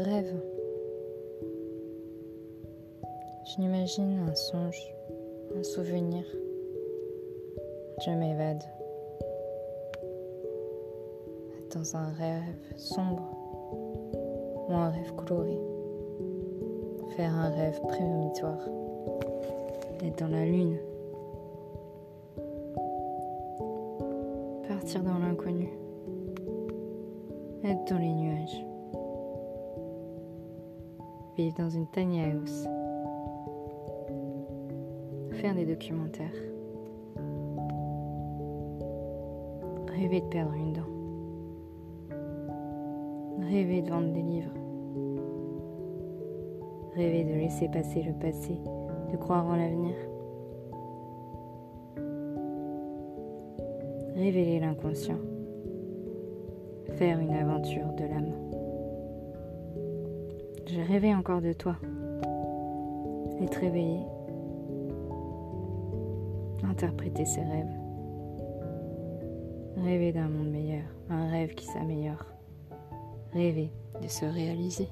rêve. Je m'imagine un songe, un souvenir. Je m'évade. Dans un rêve sombre ou un rêve coloré. Faire un rêve prémonitoire. D'être dans la lune. Partir dans l'inconnu. Être dans les nuages. Vivre dans une tiny house. Faire des documentaires. Rêver de perdre une dent. Rêver de vendre des livres. Rêver de laisser passer le passé, de croire en l'avenir. Révéler l'inconscient. Faire une aventure de l'âme. Rêvé encore de toi. Être réveillé. Interpréter ses rêves. Rêver d'un monde meilleur, un rêve qui s'améliore rêver de se réaliser.